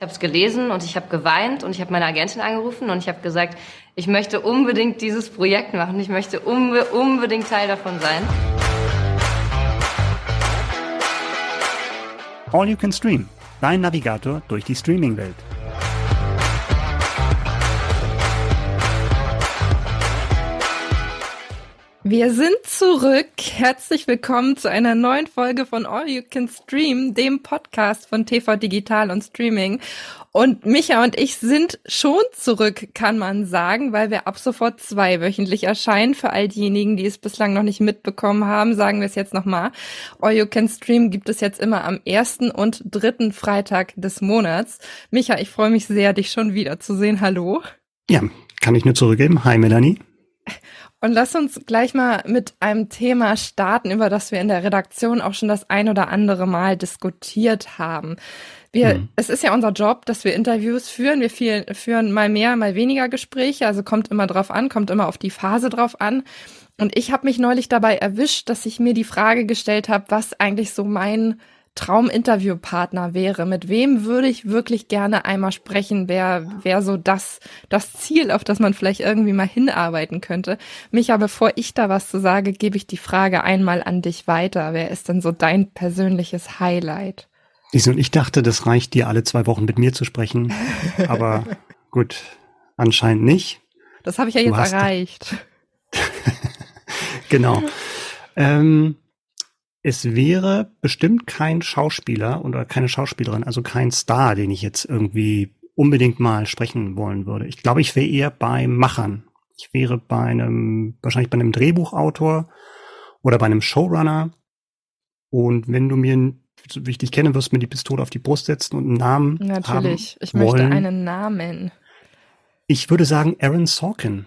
Ich habe es gelesen und ich habe geweint und ich habe meine Agentin angerufen und ich habe gesagt, ich möchte unbedingt dieses Projekt machen. Ich möchte unbe unbedingt Teil davon sein. All You Can Stream, dein Navigator durch die Streaming-Welt. Wir sind zurück. Herzlich willkommen zu einer neuen Folge von All You Can Stream, dem Podcast von TV Digital und Streaming. Und Micha und ich sind schon zurück, kann man sagen, weil wir ab sofort zweiwöchentlich erscheinen. Für all diejenigen, die es bislang noch nicht mitbekommen haben, sagen wir es jetzt nochmal. All You Can Stream gibt es jetzt immer am ersten und dritten Freitag des Monats. Micha, ich freue mich sehr, dich schon wiederzusehen. Hallo. Ja, kann ich nur zurückgeben. Hi, Melanie. Und lass uns gleich mal mit einem Thema starten, über das wir in der Redaktion auch schon das ein oder andere Mal diskutiert haben. Wir, mhm. es ist ja unser Job, dass wir Interviews führen. Wir viel, führen mal mehr, mal weniger Gespräche. Also kommt immer drauf an, kommt immer auf die Phase drauf an. Und ich habe mich neulich dabei erwischt, dass ich mir die Frage gestellt habe, was eigentlich so mein Trauminterviewpartner wäre, mit wem würde ich wirklich gerne einmal sprechen, wer wäre so das, das Ziel, auf das man vielleicht irgendwie mal hinarbeiten könnte. Micha, bevor ich da was zu sage, gebe ich die Frage einmal an dich weiter. Wer ist denn so dein persönliches Highlight? Und ich dachte, das reicht dir alle zwei Wochen mit mir zu sprechen, aber gut, anscheinend nicht. Das habe ich ja jetzt erreicht. genau. Ähm, es wäre bestimmt kein Schauspieler oder keine Schauspielerin, also kein Star, den ich jetzt irgendwie unbedingt mal sprechen wollen würde. Ich glaube, ich wäre eher bei Machern. Ich wäre bei einem, wahrscheinlich bei einem Drehbuchautor oder bei einem Showrunner. Und wenn du mir, wie ich dich kenne, wirst du mir die Pistole auf die Brust setzen und einen Namen Natürlich, ich möchte wollen. einen Namen. Ich würde sagen, Aaron Sorkin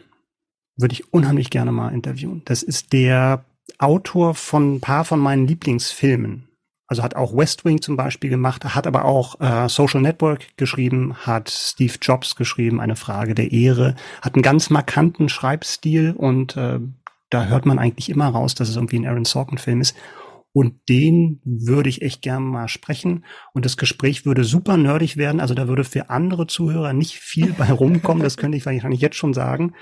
würde ich unheimlich gerne mal interviewen. Das ist der Autor von ein paar von meinen Lieblingsfilmen. Also hat auch West Wing zum Beispiel gemacht, hat aber auch äh, Social Network geschrieben, hat Steve Jobs geschrieben, eine Frage der Ehre, hat einen ganz markanten Schreibstil und äh, da hört man eigentlich immer raus, dass es irgendwie ein Aaron Sorkin-Film ist. Und den würde ich echt gerne mal sprechen. Und das Gespräch würde super nerdig werden. Also da würde für andere Zuhörer nicht viel bei rumkommen. Das könnte ich wahrscheinlich jetzt schon sagen.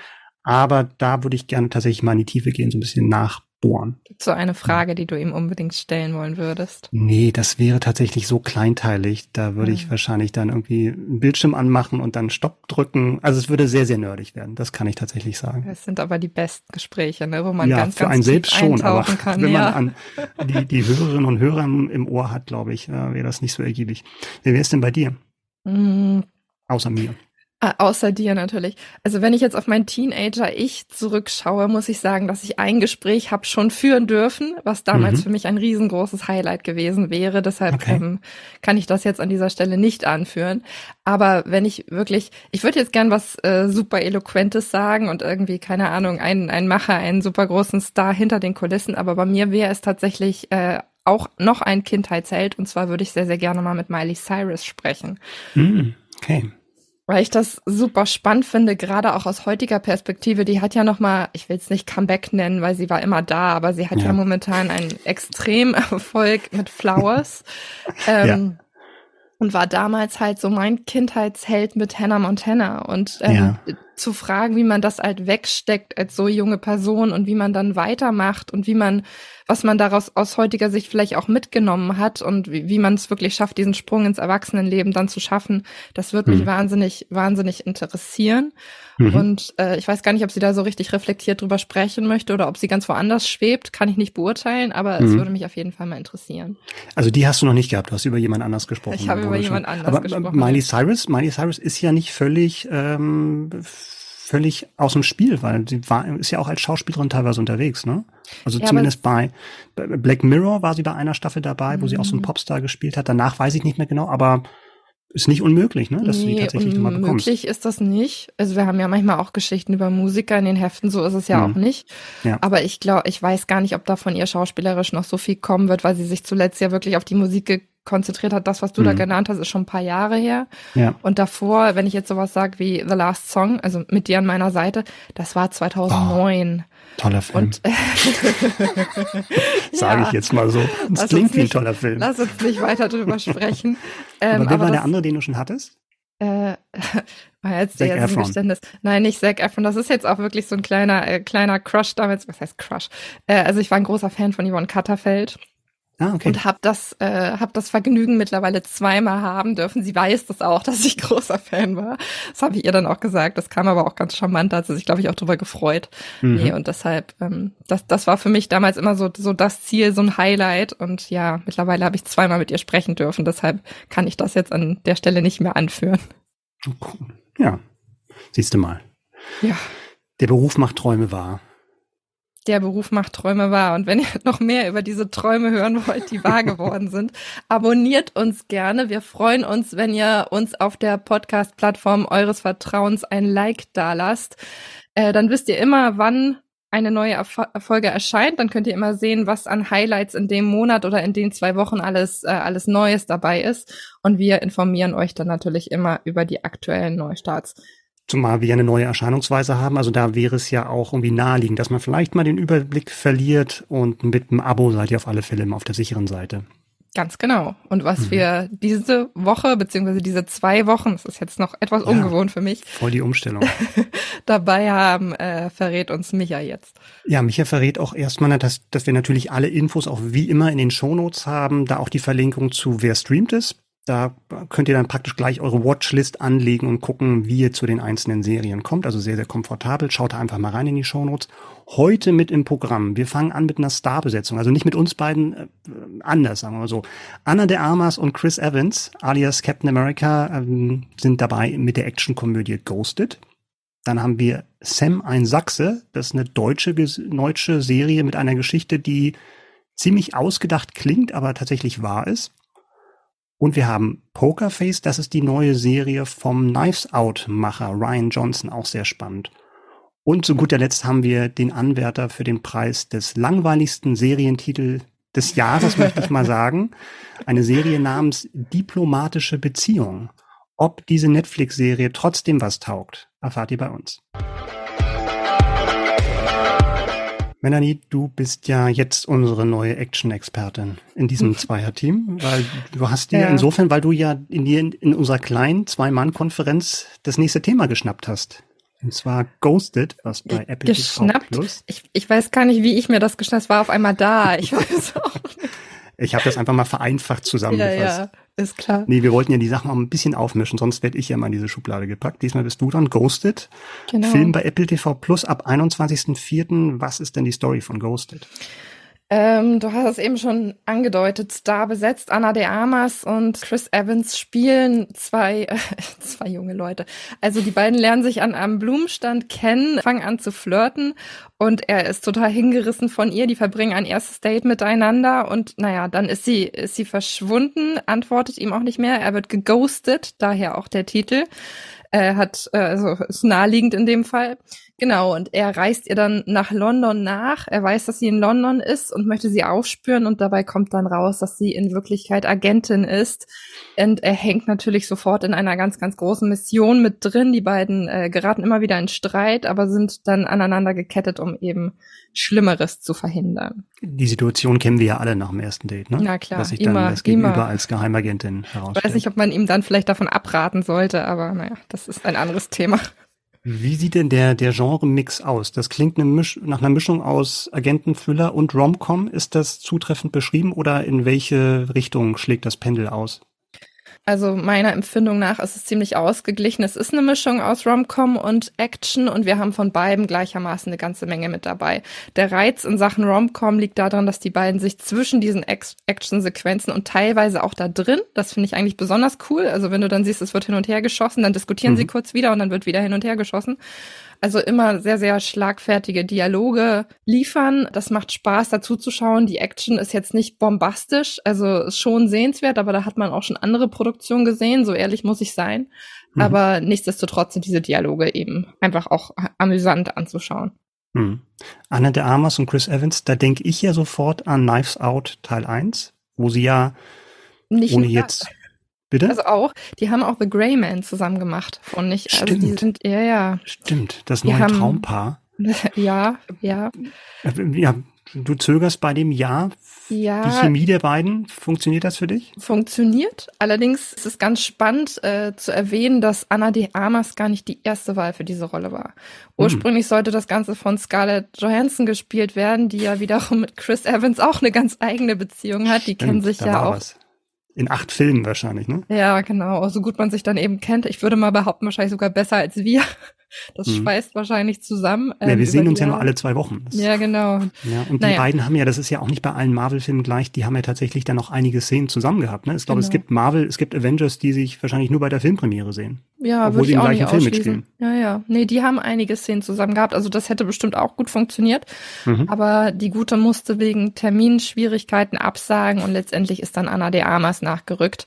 Aber da würde ich gerne tatsächlich mal in die Tiefe gehen, so ein bisschen nach bohren. Gibt so eine Frage, die du ihm unbedingt stellen wollen würdest? Nee, das wäre tatsächlich so kleinteilig. Da würde ich hm. wahrscheinlich dann irgendwie einen Bildschirm anmachen und dann Stopp drücken. Also es würde sehr, sehr nerdig werden. Das kann ich tatsächlich sagen. Es sind aber die besten Gespräche, ne? wo man ja, ganz, für ganz einen selbst schon, aber kann. wenn ja. man an die, die Hörerinnen und Hörer im Ohr hat, glaube ich, wäre das nicht so ergiebig. Wer wäre es denn bei dir? Mm. Außer mir. Ah, außer dir natürlich. Also wenn ich jetzt auf mein Teenager-Ich zurückschaue, muss ich sagen, dass ich ein Gespräch habe schon führen dürfen, was damals mhm. für mich ein riesengroßes Highlight gewesen wäre. Deshalb okay. ähm, kann ich das jetzt an dieser Stelle nicht anführen. Aber wenn ich wirklich, ich würde jetzt gern was äh, super Eloquentes sagen und irgendwie, keine Ahnung, einen, einen Macher, einen super großen Star hinter den Kulissen. Aber bei mir wäre es tatsächlich äh, auch noch ein Kindheitsheld. Und zwar würde ich sehr, sehr gerne mal mit Miley Cyrus sprechen. Mhm. Okay weil ich das super spannend finde, gerade auch aus heutiger Perspektive. Die hat ja noch mal, ich will es nicht Comeback nennen, weil sie war immer da, aber sie hat ja, ja momentan einen extrem Erfolg mit Flowers. ähm, ja. Und war damals halt so mein Kindheitsheld mit Hannah Montana. Und ähm, ja. Zu fragen, wie man das halt wegsteckt als so junge Person und wie man dann weitermacht und wie man was man daraus aus heutiger Sicht vielleicht auch mitgenommen hat und wie, wie man es wirklich schafft, diesen Sprung ins Erwachsenenleben dann zu schaffen, das wird mich mhm. wahnsinnig, wahnsinnig interessieren. Mhm. Und äh, ich weiß gar nicht, ob sie da so richtig reflektiert drüber sprechen möchte oder ob sie ganz woanders schwebt, kann ich nicht beurteilen, aber mhm. es würde mich auf jeden Fall mal interessieren. Also die hast du noch nicht gehabt, du hast über jemand anders gesprochen. Ich habe über jemand anders aber, gesprochen. Miley Cyrus, Miley Cyrus ist ja nicht völlig ähm, völlig aus dem Spiel, weil sie war, ist ja auch als Schauspielerin teilweise unterwegs, ne? Also ja, zumindest bei Black Mirror war sie bei einer Staffel dabei, wo sie auch so einen mhm. Popstar gespielt hat. Danach weiß ich nicht mehr genau, aber ist nicht unmöglich, ne, dass nee, du die tatsächlich nochmal bekommst. Unmöglich ist das nicht. Also wir haben ja manchmal auch Geschichten über Musiker in den Heften, so ist es ja mhm. auch nicht. Ja. Aber ich glaube, ich weiß gar nicht, ob da von ihr schauspielerisch noch so viel kommen wird, weil sie sich zuletzt ja wirklich auf die Musik konzentriert hat. Das, was du mhm. da genannt hast, ist schon ein paar Jahre her. Ja. Und davor, wenn ich jetzt sowas sage wie The Last Song, also mit dir an meiner Seite, das war 2009. Oh, toller Film. Und Sage ich jetzt mal so. Das klingt wie ein toller Film. Lass uns nicht weiter drüber sprechen. Ähm, aber wer war der andere, den du schon hattest? Äh, jetzt Zac Efron. Geständnis. Nein, nicht Zac Efron. Das ist jetzt auch wirklich so ein kleiner, äh, kleiner Crush damals. Was heißt Crush? Äh, also ich war ein großer Fan von Yvonne Katterfeld. Ah, okay. Und habe das, äh, hab das Vergnügen mittlerweile zweimal haben dürfen. Sie weiß das auch, dass ich großer Fan war. Das habe ich ihr dann auch gesagt. Das kam aber auch ganz charmant, da hat sie sich, glaube ich, auch drüber gefreut. Mhm. Nee, und deshalb, ähm, das, das war für mich damals immer so, so das Ziel, so ein Highlight. Und ja, mittlerweile habe ich zweimal mit ihr sprechen dürfen. Deshalb kann ich das jetzt an der Stelle nicht mehr anführen. Cool. Ja, siehst du mal. Ja. Der Beruf macht Träume wahr der Beruf macht Träume wahr. Und wenn ihr noch mehr über diese Träume hören wollt, die wahr geworden sind, abonniert uns gerne. Wir freuen uns, wenn ihr uns auf der Podcast-Plattform eures Vertrauens ein Like dalasst. Äh, dann wisst ihr immer, wann eine neue Erf Folge erscheint. Dann könnt ihr immer sehen, was an Highlights in dem Monat oder in den zwei Wochen alles, äh, alles Neues dabei ist. Und wir informieren euch dann natürlich immer über die aktuellen Neustarts. Zumal wir eine neue Erscheinungsweise haben. Also da wäre es ja auch irgendwie naheliegend, dass man vielleicht mal den Überblick verliert und mit einem Abo seid ihr auf alle Fälle immer auf der sicheren Seite. Ganz genau. Und was mhm. wir diese Woche, beziehungsweise diese zwei Wochen, das ist jetzt noch etwas ja, ungewohnt für mich. Voll die Umstellung. dabei haben, äh, verrät uns Micha jetzt. Ja, Micha verrät auch erstmal, dass, dass wir natürlich alle Infos auch wie immer in den Shownotes haben, da auch die Verlinkung zu wer streamt ist. Da könnt ihr dann praktisch gleich eure Watchlist anlegen und gucken, wie ihr zu den einzelnen Serien kommt. Also sehr, sehr komfortabel. Schaut da einfach mal rein in die Shownotes. Heute mit im Programm. Wir fangen an mit einer Starbesetzung. Also nicht mit uns beiden, äh, anders, sagen wir mal so. Anna de Armas und Chris Evans, alias Captain America, ähm, sind dabei mit der Actionkomödie Ghosted. Dann haben wir Sam ein Sachse. Das ist eine deutsche, deutsche Serie mit einer Geschichte, die ziemlich ausgedacht klingt, aber tatsächlich wahr ist. Und wir haben Pokerface, das ist die neue Serie vom Knives Out-Macher Ryan Johnson, auch sehr spannend. Und zu guter Letzt haben wir den Anwärter für den Preis des langweiligsten Serientitel des Jahres, möchte ich mal sagen. Eine Serie namens Diplomatische Beziehung. Ob diese Netflix-Serie trotzdem was taugt, erfahrt ihr bei uns. Melanie, du bist ja jetzt unsere neue Action-Expertin in diesem Zweier-Team, weil du hast dir ja. insofern, weil du ja in, in unserer kleinen Zwei-Mann-Konferenz das nächste Thema geschnappt hast. Und zwar Ghosted, was bei Apple geschnappt. TV Plus. Ich, ich weiß gar nicht, wie ich mir das geschnappt. Es war auf einmal da. Ich weiß auch nicht. Ich habe das einfach mal vereinfacht zusammengefasst. Ja, ja, ist klar. Nee, wir wollten ja die Sachen auch ein bisschen aufmischen, sonst werde ich ja mal in diese Schublade gepackt. Diesmal bist du dann Ghosted. Genau. Film bei Apple TV Plus ab 21.04. Was ist denn die Story von Ghosted? Ähm, du hast es eben schon angedeutet, Star besetzt. Anna de Armas und Chris Evans spielen zwei, äh, zwei junge Leute. Also die beiden lernen sich an einem Blumenstand kennen, fangen an zu flirten und er ist total hingerissen von ihr. Die verbringen ein erstes Date miteinander und naja, dann ist sie, ist sie verschwunden, antwortet ihm auch nicht mehr. Er wird geghostet, daher auch der Titel. Er hat, äh, also ist naheliegend in dem Fall. Genau, und er reist ihr dann nach London nach. Er weiß, dass sie in London ist und möchte sie aufspüren und dabei kommt dann raus, dass sie in Wirklichkeit Agentin ist. Und er hängt natürlich sofort in einer ganz, ganz großen Mission mit drin. Die beiden äh, geraten immer wieder in Streit, aber sind dann aneinander gekettet, um eben Schlimmeres zu verhindern. Die Situation kennen wir ja alle nach dem ersten Date, ne? Na klar, Dass sich dann immer, das Gegenüber immer. als Geheimagentin herausstellt. Ich weiß nicht, ob man ihm dann vielleicht davon abraten sollte, aber naja, das ist ein anderes Thema. Wie sieht denn der, der Genre-Mix aus? Das klingt eine Misch nach einer Mischung aus Agenten-Thriller und Rom-Com. Ist das zutreffend beschrieben oder in welche Richtung schlägt das Pendel aus? Also meiner Empfindung nach ist es ziemlich ausgeglichen. Es ist eine Mischung aus Rom-Com und Action und wir haben von beiden gleichermaßen eine ganze Menge mit dabei. Der Reiz in Sachen Rom-Com liegt daran, dass die beiden sich zwischen diesen Action-Sequenzen und teilweise auch da drin, das finde ich eigentlich besonders cool. Also wenn du dann siehst, es wird hin und her geschossen, dann diskutieren mhm. sie kurz wieder und dann wird wieder hin und her geschossen. Also immer sehr, sehr schlagfertige Dialoge liefern. Das macht Spaß, dazu zu schauen. Die Action ist jetzt nicht bombastisch, also ist schon sehenswert, aber da hat man auch schon andere Produktionen gesehen, so ehrlich muss ich sein. Mhm. Aber nichtsdestotrotz sind diese Dialoge eben einfach auch amüsant anzuschauen. Mhm. Anna de Armas und Chris Evans, da denke ich ja sofort an Knives Out Teil 1, wo sie ja Nicht ohne jetzt. Bitte? Also auch, die haben auch The Grey Man zusammen gemacht, und nicht. Also die Stimmt. sind, ja, ja. Stimmt, das Die neue haben- Traumpaar. Ja, ja. Äh, Ja, du zögerst bei dem Ja. Die Ja, Chemie der beiden, funktioniert das für dich? funktioniert. Allerdings ist es ganz spannend äh, zu erwähnen, dass Anna de Armas gar nicht die erste Wahl für diese Rolle war. Ursprünglich sollte das Ganze von Scarlett Johansson gespielt werden, die ja wiederum mit Chris Evans auch eine ganz eigene Beziehung hat. Die kennen Stimmt, sich da ja auch. was. In acht Filmen wahrscheinlich, ne? Ja, genau. So gut man sich dann eben kennt. Ich würde mal behaupten, wahrscheinlich sogar besser als wir. Das Mhm. schweißt wahrscheinlich zusammen. ja, ähm, wir sehen über uns die ja nur alle zwei Wochen. Das, Ja, genau. ja, und die Naja. beiden haben ja, das ist ja auch nicht bei allen Marvel-Filmen gleich, die haben ja tatsächlich dann noch einige Szenen zusammen gehabt. Ne? Ich glaube, es Genau. gibt Marvel, es gibt Avengers, die sich wahrscheinlich nur bei der Filmpremiere sehen. Ja, Obwohl die im gleichen Film mitspielen. Ja, ja. Nee, die haben einige Szenen zusammen gehabt. Also das hätte bestimmt auch gut funktioniert. Mhm. Aber die Gute musste wegen Terminschwierigkeiten absagen und letztendlich ist dann Anna de Armas nachgerückt.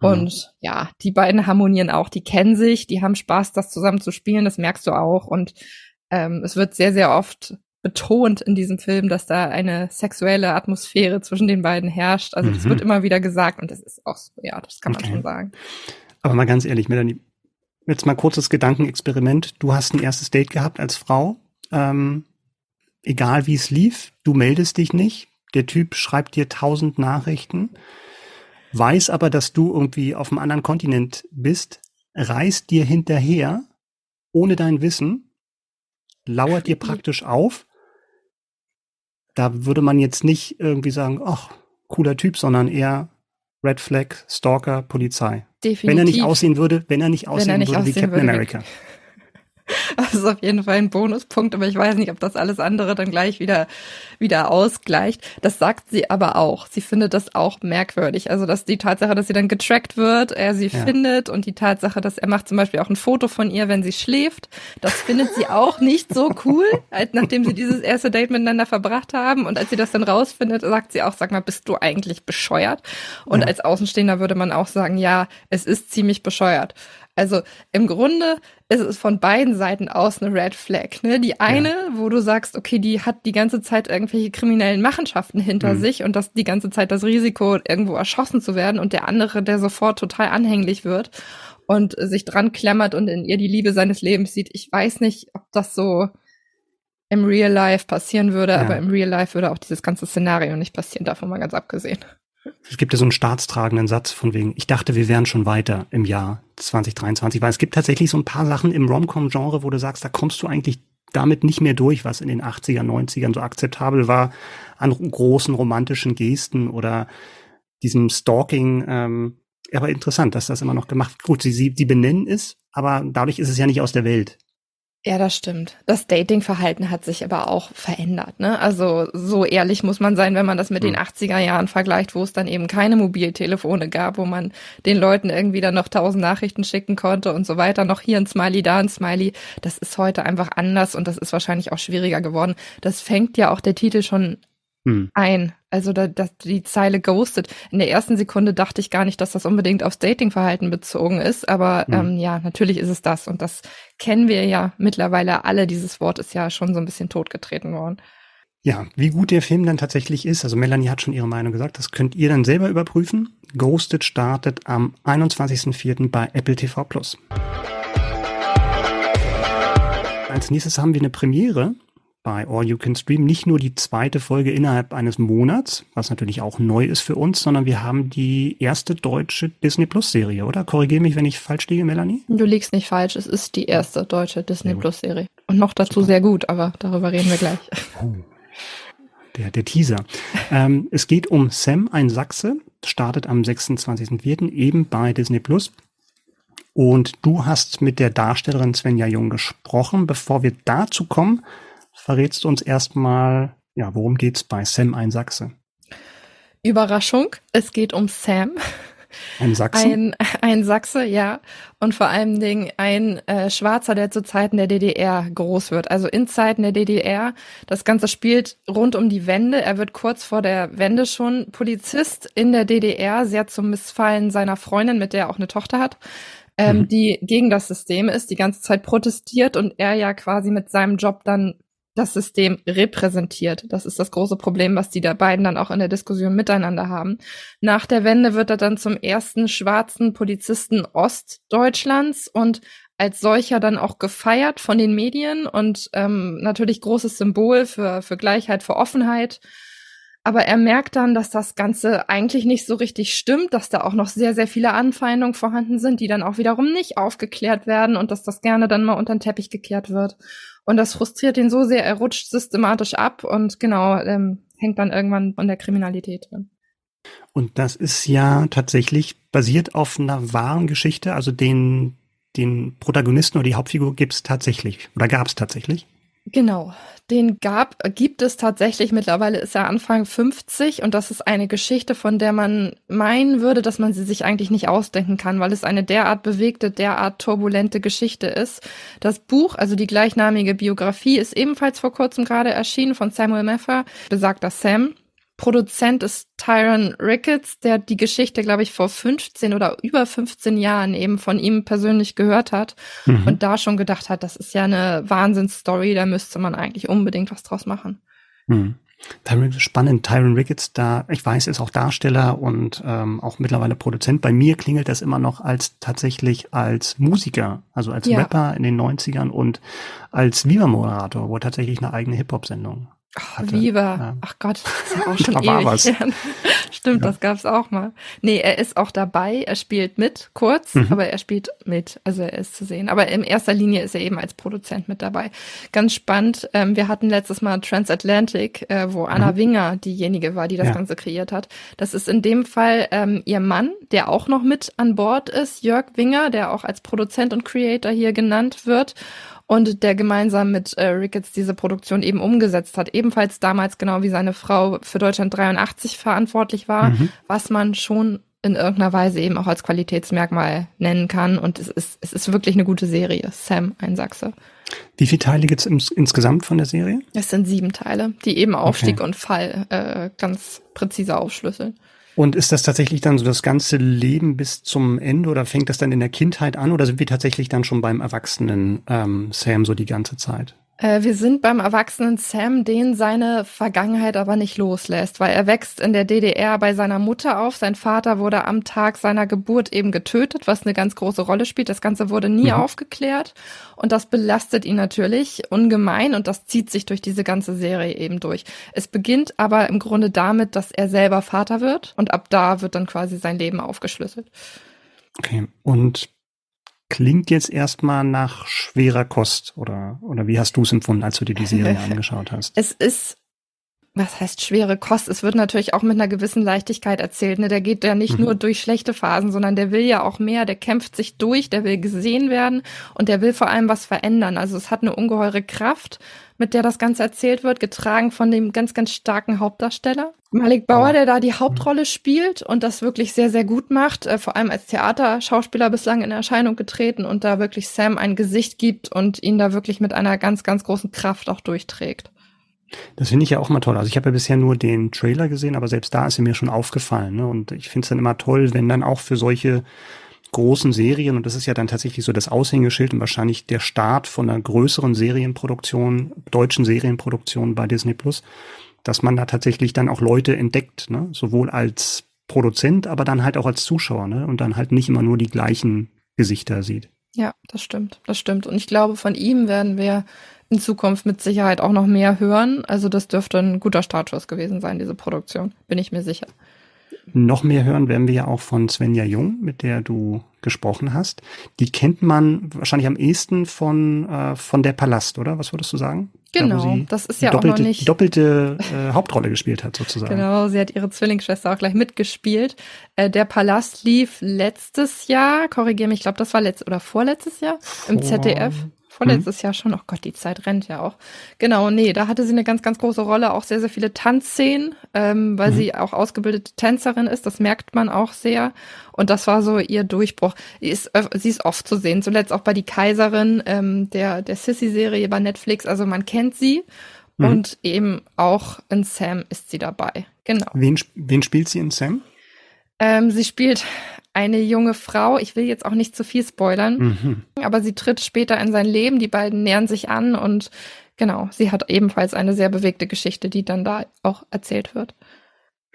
Mhm. Und ja, die beiden harmonieren auch, die kennen sich, die haben Spaß, das zusammen zu spielen, das merkst du auch. Und ähm, es wird sehr, sehr oft betont in diesem Film, dass da eine sexuelle Atmosphäre zwischen den beiden herrscht. Also das Mhm. wird immer wieder gesagt und das ist auch so, ja, das kann man Okay. schon sagen. Aber mal ganz ehrlich, Melanie, jetzt mal kurzes Gedankenexperiment. Du hast ein erstes Date gehabt als Frau. Ähm, egal wie es lief, du meldest dich nicht. Der Typ schreibt dir tausend Nachrichten, weiß aber, dass du irgendwie auf einem anderen Kontinent bist, reist dir hinterher, ohne dein Wissen, lauert dir praktisch auf. Da würde man jetzt nicht irgendwie sagen, ach, cooler Typ, sondern eher Red Flag, Stalker, Polizei. Definitiv. Wenn er nicht aussehen würde, wenn er nicht aussehen nicht würde wie aussehen Captain würde wie- America. Das ist auf jeden Fall ein Bonuspunkt, aber ich weiß nicht, ob das alles andere dann gleich wieder, wieder ausgleicht. Das sagt sie aber auch. Sie findet das auch merkwürdig. Also, dass die Tatsache, dass sie dann getrackt wird, er sie Ja. findet und die Tatsache, dass er macht zum Beispiel auch ein Foto von ihr, wenn sie schläft, das findet sie auch nicht so cool, als nachdem sie dieses erste Date miteinander verbracht haben. Und als sie das dann rausfindet, sagt sie auch, sag mal, bist du eigentlich bescheuert? Und Ja. als Außenstehender würde man auch sagen, ja, es ist ziemlich bescheuert. Also im Grunde ist es von beiden Seiten aus eine Red Flag. Ne? Die eine, wo du sagst, okay, die hat die ganze Zeit irgendwelche kriminellen Machenschaften hinter Mhm. sich und das die ganze Zeit das Risiko, irgendwo erschossen zu werden. Und der andere, der sofort total anhänglich wird und sich dran klammert und in ihr die Liebe seines Lebens sieht. Ich weiß nicht, ob das so im Real Life passieren würde, Ja. aber im Real Life würde auch dieses ganze Szenario nicht passieren, davon mal ganz abgesehen. Es gibt ja so einen staatstragenden Satz von wegen, ich dachte, wir wären schon weiter im Jahr 2023, weil es gibt tatsächlich so ein paar Sachen im Rom-Com-Genre, wo du sagst, da kommst du eigentlich damit nicht mehr durch, was in den 80er, 90ern so akzeptabel war an großen romantischen Gesten oder diesem Stalking. Ähm, aber interessant, dass das immer noch gemacht wird. Gut, sie, sie, die benennen es, aber dadurch ist es ja nicht aus der Welt. Ja, das stimmt. Das Datingverhalten hat sich aber auch verändert. Ne? Also so ehrlich muss man sein, wenn man das mit Hm. den 80er Jahren vergleicht, wo es dann eben keine Mobiltelefone gab, wo man den Leuten irgendwie dann noch tausend Nachrichten schicken konnte und so weiter. Noch hier ein Smiley, da ein Smiley. Das ist heute einfach anders und das ist wahrscheinlich auch schwieriger geworden. Das fängt ja auch der Titel schon Hm. ein. Also da, da, die Zeile ghosted. In der ersten Sekunde dachte ich gar nicht, dass das unbedingt aufs Datingverhalten bezogen ist, aber Mhm. ähm, ja, natürlich ist es das und das kennen wir ja mittlerweile alle. Dieses Wort ist ja schon so ein bisschen totgetreten worden. Ja, wie gut der Film dann tatsächlich ist, also Melanie hat schon ihre Meinung gesagt, das könnt ihr dann selber überprüfen. Ghosted startet am 21.04. bei Apple TV Plus. Als nächstes haben wir eine Premiere bei All You Can Stream. Nicht nur die zweite Folge innerhalb eines Monats, was natürlich auch neu ist für uns, sondern wir haben die erste deutsche Disney Plus Serie, oder? Korrigiere mich, wenn ich falsch liege, Melanie. Du liegst nicht falsch, es ist die erste deutsche Disney. Plus Serie. Und noch dazu sehr gut, aber darüber reden wir gleich. Der, der Teaser. ähm, es geht um Sam, ein Sachse, startet am 26.04. eben bei Disney Plus. Und du hast mit der Darstellerin Svenja Jung gesprochen. Bevor wir dazu kommen, verrätst du uns erstmal, ja, worum geht's bei Sam, ein Sachse? Überraschung, es geht um Sam. Ein Sachsen? Ein, ein Sachse, ja. Und vor allen Dingen ein äh, Schwarzer, der zu Zeiten der DDR groß wird. Also in Zeiten der DDR. Das Ganze spielt rund um die Wende. Er wird kurz vor der Wende schon Polizist in der DDR, sehr zum Missfallen seiner Freundin, mit der er auch eine Tochter hat. Ähm, Mhm. die gegen das System ist, die ganze Zeit protestiert und er ja quasi mit seinem Job dann das System repräsentiert. Das ist das große Problem, was die da beiden dann auch in der Diskussion miteinander haben. Nach der Wende wird er dann zum ersten schwarzen Polizisten Ostdeutschlands und als solcher dann auch gefeiert von den Medien und ähm, natürlich großes Symbol für, für Gleichheit, für Offenheit. Aber er merkt dann, dass das Ganze eigentlich nicht so richtig stimmt, dass da auch noch sehr, sehr viele Anfeindungen vorhanden sind, die dann auch wiederum nicht aufgeklärt werden und dass das gerne dann mal unter den Teppich gekehrt wird. Und das frustriert ihn so sehr, er rutscht systematisch ab und genau, ähm, hängt dann irgendwann von der Kriminalität drin. Und das ist ja tatsächlich basiert auf einer wahren Geschichte, also den, den Protagonisten oder die Hauptfigur gibt es tatsächlich oder gab es tatsächlich? Genau, den gab, gibt es tatsächlich. Mittlerweile ist er Anfang 50 und das ist eine Geschichte, von der man meinen würde, dass man sie sich eigentlich nicht ausdenken kann, weil es eine derart bewegte, derart turbulente Geschichte ist. Das Buch, also die gleichnamige Biografie, ist ebenfalls vor kurzem gerade erschienen von Samuel Meffer, besagter Sam. Produzent ist Tyron Ricketts, der die Geschichte, glaube ich, vor 15 oder über 15 Jahren eben von ihm persönlich gehört hat mhm. und da schon gedacht hat, das ist ja eine Wahnsinnsstory, da müsste man eigentlich unbedingt was draus machen. Mhm. Spannend, Tyron Ricketts, da, ich weiß, ist auch Darsteller und ähm, auch mittlerweile Produzent. Bei mir klingelt das immer noch als tatsächlich als Musiker, also als ja. Rapper in den 90ern und als Viva-Moderator, wo tatsächlich eine eigene Hip-Hop-Sendung Ach, Viva. Ja. Ach Gott, das ist ja auch schon da ewig. Was. Stimmt, ja. das gab's auch mal. Nee, er ist auch dabei, er spielt mit, kurz, mhm. aber er spielt mit, also er ist zu sehen. Aber in erster Linie ist er eben als Produzent mit dabei. Ganz spannend, ähm, wir hatten letztes Mal Transatlantic, äh, wo Anna mhm. Winger diejenige war, die das ja. Ganze kreiert hat. Das ist in dem Fall ähm, ihr Mann, der auch noch mit an Bord ist, Jörg Winger, der auch als Produzent und Creator hier genannt wird und der gemeinsam mit äh, Ricketts diese Produktion eben umgesetzt hat. Ebenfalls damals genau wie seine Frau für Deutschland 83 verantwortlich war, mhm. was man schon in irgendeiner Weise eben auch als Qualitätsmerkmal nennen kann. Und es ist, es ist wirklich eine gute Serie. Sam, ein Sachse. Wie viele Teile gibt es insgesamt von der Serie? Es sind sieben Teile, die eben Aufstieg okay. und Fall äh, ganz präzise aufschlüsseln. Und ist das tatsächlich dann so das ganze Leben bis zum Ende oder fängt das dann in der Kindheit an oder sind wir tatsächlich dann schon beim Erwachsenen ähm, Sam so die ganze Zeit? Äh, wir sind beim erwachsenen Sam, den seine Vergangenheit aber nicht loslässt, weil er wächst in der DDR bei seiner Mutter auf. Sein Vater wurde am Tag seiner Geburt eben getötet, was eine ganz große Rolle spielt. Das Ganze wurde nie mhm. aufgeklärt und das belastet ihn natürlich ungemein und das zieht sich durch diese ganze Serie eben durch. Es beginnt aber im Grunde damit, dass er selber Vater wird und ab da wird dann quasi sein Leben aufgeschlüsselt. Okay, und klingt jetzt erstmal nach schwerer Kost oder, oder wie hast du es empfunden, als du dir die Serie angeschaut hast? Es ist, was heißt schwere Kost? Es wird natürlich auch mit einer gewissen Leichtigkeit erzählt. Ne? Der geht ja nicht mhm. nur durch schlechte Phasen, sondern der will ja auch mehr, der kämpft sich durch, der will gesehen werden und der will vor allem was verändern. Also es hat eine ungeheure Kraft mit der das Ganze erzählt wird, getragen von dem ganz, ganz starken Hauptdarsteller. Malik Bauer, der da die Hauptrolle spielt und das wirklich sehr, sehr gut macht, äh, vor allem als Theaterschauspieler bislang in Erscheinung getreten und da wirklich Sam ein Gesicht gibt und ihn da wirklich mit einer ganz, ganz großen Kraft auch durchträgt. Das finde ich ja auch mal toll. Also ich habe ja bisher nur den Trailer gesehen, aber selbst da ist er mir schon aufgefallen. Ne? Und ich finde es dann immer toll, wenn dann auch für solche großen Serien, und das ist ja dann tatsächlich so das Aushängeschild und wahrscheinlich der Start von einer größeren Serienproduktion, deutschen Serienproduktion bei Disney Plus, dass man da tatsächlich dann auch Leute entdeckt, ne? sowohl als Produzent, aber dann halt auch als Zuschauer, ne? Und dann halt nicht immer nur die gleichen Gesichter sieht. Ja, das stimmt, das stimmt. Und ich glaube, von ihm werden wir in Zukunft mit Sicherheit auch noch mehr hören. Also das dürfte ein guter Startschuss gewesen sein, diese Produktion, bin ich mir sicher. Noch mehr hören werden wir ja auch von Svenja Jung, mit der du gesprochen hast. Die kennt man wahrscheinlich am ehesten von, äh, von der Palast, oder? Was würdest du sagen? Genau, da, das ist ja doppelte, auch noch nicht. Doppelte äh, Hauptrolle gespielt hat, sozusagen. Genau, sie hat ihre Zwillingsschwester auch gleich mitgespielt. Äh, der Palast lief letztes Jahr, korrigiere mich, ich glaube, das war letztes oder vorletztes Jahr Vor im ZDF vorletztes mhm. Jahr schon. Oh Gott, die Zeit rennt ja auch. Genau, nee, da hatte sie eine ganz, ganz große Rolle, auch sehr, sehr viele Tanzszenen, ähm, weil mhm. sie auch ausgebildete Tänzerin ist. Das merkt man auch sehr. Und das war so ihr Durchbruch. Sie ist, sie ist oft zu sehen. Zuletzt auch bei Die Kaiserin, ähm, der, der Sissy-Serie bei Netflix. Also man kennt sie. Mhm. Und eben auch in Sam ist sie dabei. Genau. Wen, wen spielt sie in Sam? Ähm, sie spielt eine junge Frau. Ich will jetzt auch nicht zu viel spoilern, mhm. aber sie tritt später in sein Leben. Die beiden nähern sich an und genau, sie hat ebenfalls eine sehr bewegte Geschichte, die dann da auch erzählt wird.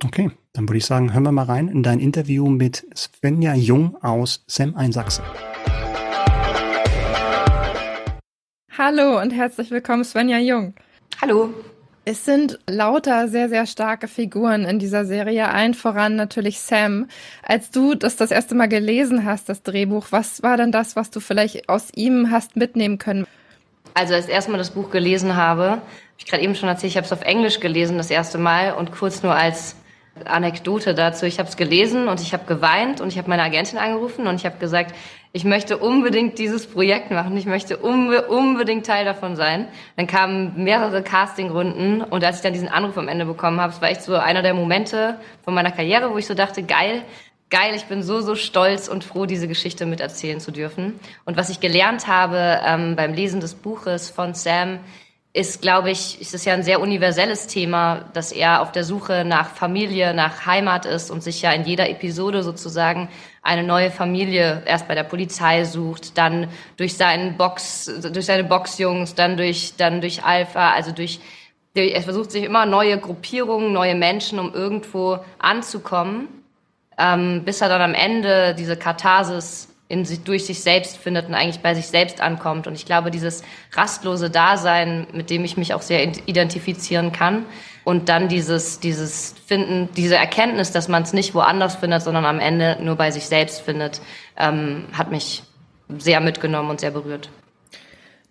Okay, dann würde ich sagen, hören wir mal rein in dein Interview mit Svenja Jung aus Sam Einsachsen. Hallo und herzlich willkommen, Svenja Jung. Hallo. Es sind lauter sehr, sehr starke Figuren in dieser Serie, allen voran natürlich Sam. Als du das das erste Mal gelesen hast, das Drehbuch, was war denn das, was du vielleicht aus ihm hast mitnehmen können? Also als ich erstmal das Buch gelesen habe, habe ich gerade eben schon erzählt, ich habe es auf Englisch gelesen das erste Mal und kurz nur als Anekdote dazu. Ich habe es gelesen und ich habe geweint und ich habe meine Agentin angerufen und ich habe gesagt, ich möchte unbedingt dieses Projekt machen, ich möchte unbe unbedingt Teil davon sein. Dann kamen mehrere Castingrunden und als ich dann diesen Anruf am Ende bekommen habe, es war echt so einer der Momente von meiner Karriere, wo ich so dachte, geil, geil, ich bin so, so stolz und froh, diese Geschichte miterzählen zu dürfen. Und was ich gelernt habe ähm, beim Lesen des Buches von Sam, ist, glaube ich, ist es ja ein sehr universelles Thema, dass er auf der Suche nach Familie, nach Heimat ist und sich ja in jeder Episode sozusagen eine neue Familie erst bei der Polizei sucht, dann durch seinen Box, durch seine Boxjungs, dann durch, dann durch Alpha, also durch, er versucht sich immer neue Gruppierungen, neue Menschen, um irgendwo anzukommen, ähm, bis er dann am Ende diese Katharsis in sich, durch sich selbst findet und eigentlich bei sich selbst ankommt. Und ich glaube, dieses rastlose Dasein, mit dem ich mich auch sehr identifizieren kann, und dann dieses, dieses Finden, diese Erkenntnis, dass man es nicht woanders findet, sondern am Ende nur bei sich selbst findet, ähm, hat mich sehr mitgenommen und sehr berührt.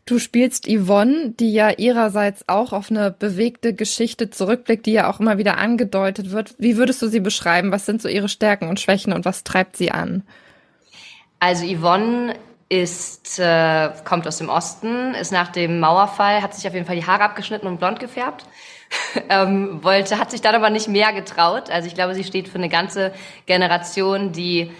Du spielst Yvonne, die ja ihrerseits auch auf eine bewegte Geschichte zurückblickt, die ja auch immer wieder angedeutet wird. Wie würdest du sie beschreiben? Was sind so ihre Stärken und Schwächen und was treibt sie an? Also Yvonne ist, äh, kommt aus dem Osten, ist nach dem Mauerfall, hat sich auf jeden Fall die Haare abgeschnitten und blond gefärbt. Ähm, wollte, hat sich dann aber nicht mehr getraut. Also ich glaube, sie steht für eine ganze Generation, die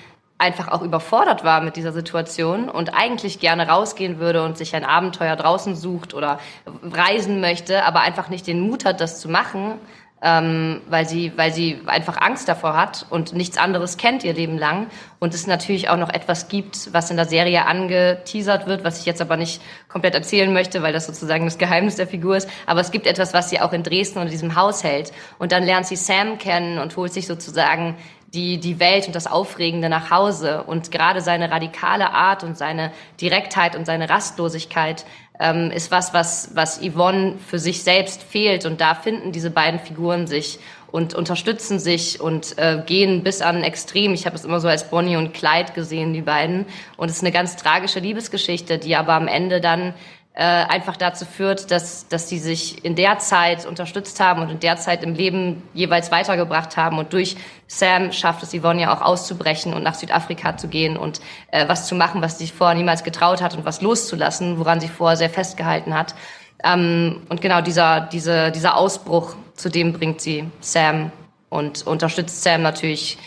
einfach auch überfordert war mit dieser Situation und eigentlich gerne rausgehen würde und sich ein Abenteuer draußen sucht oder reisen möchte, aber einfach nicht den Mut hat, das zu machen, ähm, weil sie, weil sie einfach Angst davor hat und nichts anderes kennt ihr Leben lang und es natürlich auch noch etwas gibt, was in der Serie angeteasert wird, was ich jetzt aber nicht komplett erzählen möchte, weil das sozusagen das Geheimnis der Figur ist. Aber es gibt etwas, was sie auch in Dresden und diesem Haus hält und dann lernt sie Sam kennen und holt sich sozusagen die, die Welt und das Aufregende nach Hause. Und gerade seine radikale Art und seine Direktheit und seine Rastlosigkeit ähm, ist was, was, was Yvonne für sich selbst fehlt. Und da finden diese beiden Figuren sich und unterstützen sich und äh, gehen bis an Extrem. Ich habe es immer so als Bonnie und Clyde gesehen, die beiden. Und es ist eine ganz tragische Liebesgeschichte, die aber am Ende dann äh, einfach dazu führt, dass, dass sie sich in der Zeit unterstützt haben und in der Zeit im Leben jeweils weitergebracht haben. Und durch Sam schafft es Yvonne ja auch auszubrechen und nach Südafrika zu gehen und äh, was zu machen, was sie vorher niemals getraut hat und was loszulassen, woran sie vorher sehr festgehalten hat. Ähm, und genau dieser, diese, dieser Ausbruch, zu dem bringt sie Sam und unterstützt Sam natürlich